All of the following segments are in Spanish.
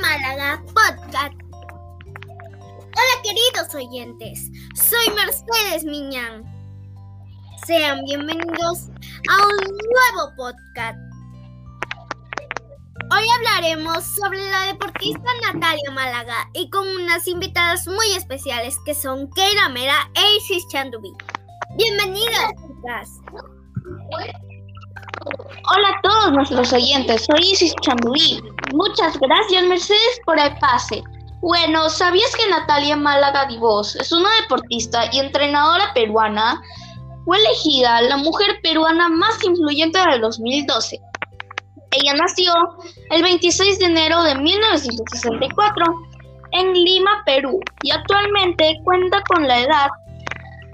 Málaga Podcast. Hola queridos oyentes, soy Mercedes Miñán. Sean bienvenidos a un nuevo podcast. Hoy hablaremos sobre la deportista Natalia Málaga y con unas invitadas muy especiales que son Keira Mera e Isis Chandubi. Bienvenidas, chicas. Hola a todos nuestros oyentes, soy Isis Chambubí. Muchas gracias Mercedes por el pase. Bueno, ¿sabías que Natalia Málaga Divos es una deportista y entrenadora peruana? Fue elegida la mujer peruana más influyente del 2012. Ella nació el 26 de enero de 1964 en Lima, Perú, y actualmente cuenta con la edad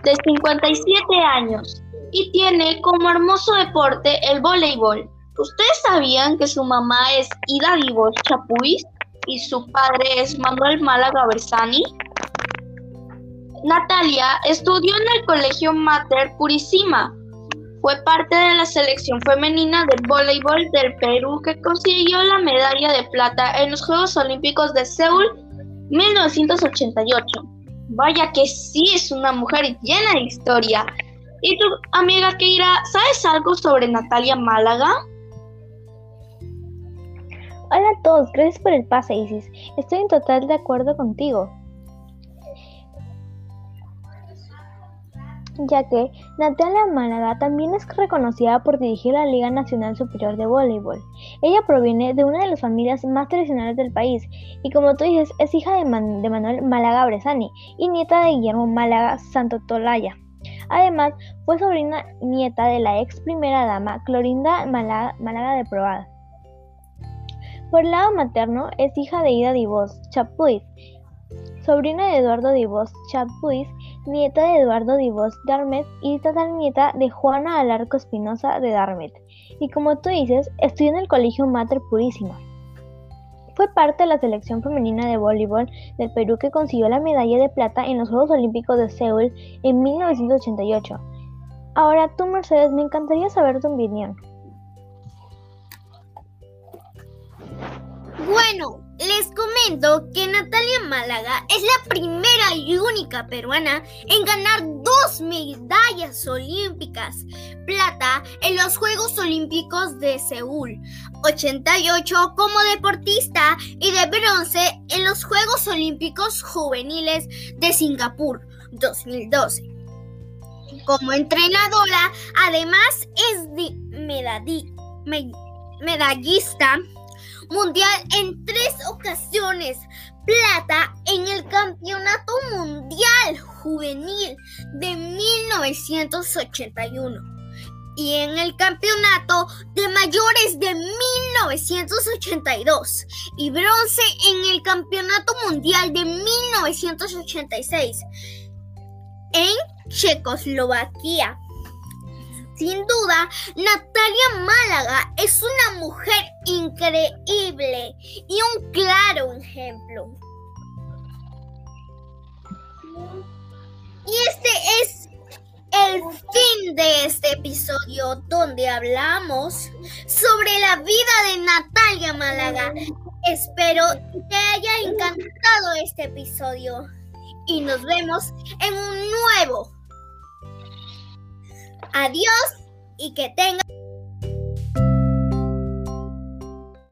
de 57 años y tiene como hermoso deporte el voleibol. ¿Ustedes sabían que su mamá es Ida Divo Chapuis y su padre es Manuel Málaga Bersani? Natalia estudió en el Colegio Mater Purísima. Fue parte de la selección femenina del voleibol del Perú que consiguió la medalla de plata en los Juegos Olímpicos de Seúl 1988. Vaya que sí es una mujer llena de historia. ¿Y tu amiga Keira, sabes algo sobre Natalia Málaga? Hola a todos, gracias por el pase, Isis. Estoy en total de acuerdo contigo. Ya que Natalia Málaga también es reconocida por dirigir la Liga Nacional Superior de Voleibol. Ella proviene de una de las familias más tradicionales del país y como tú dices, es hija de, Manuel Málaga Bresani y nieta de Guillermo Málaga Santo Tolaya. Además, fue sobrina nieta de la ex primera dama Clorinda Málaga, de Probada. Por el lado materno, es hija de Ida Divos Chapuis, sobrina de Eduardo Divos Chapuis, nieta de Eduardo Divos Darmet y nieta de Juana Alarco Espinosa de Darmet. Y como tú dices, estudió en el Colegio Mater Purísima. Fue parte de la selección femenina de voleibol del Perú que consiguió la medalla de plata en los Juegos Olímpicos de Seúl en 1988. Ahora tú, Mercedes, me encantaría saber tu opinión. Bueno, les comento que Natalia Málaga es la primera y única peruana en ganar dos medallas olímpicas, plata en los Juegos Olímpicos de Seúl, 88 como deportista y de bronce en los Juegos Olímpicos Juveniles de Singapur, 2012. Como entrenadora, además es medallista mundial en tres ocasiones, plata en el Campeonato Mundial Juvenil de 1981 y en el Campeonato de Mayores de 1982 y bronce en el Campeonato Mundial de 1986 en Checoslovaquia. Sin duda, Natalia Málaga es una mujer increíble y un claro ejemplo. Y este es el fin de este episodio donde hablamos sobre la vida de Natalia Málaga. Espero que haya encantado este episodio y nos vemos en un nuevo Adiós y que tengan...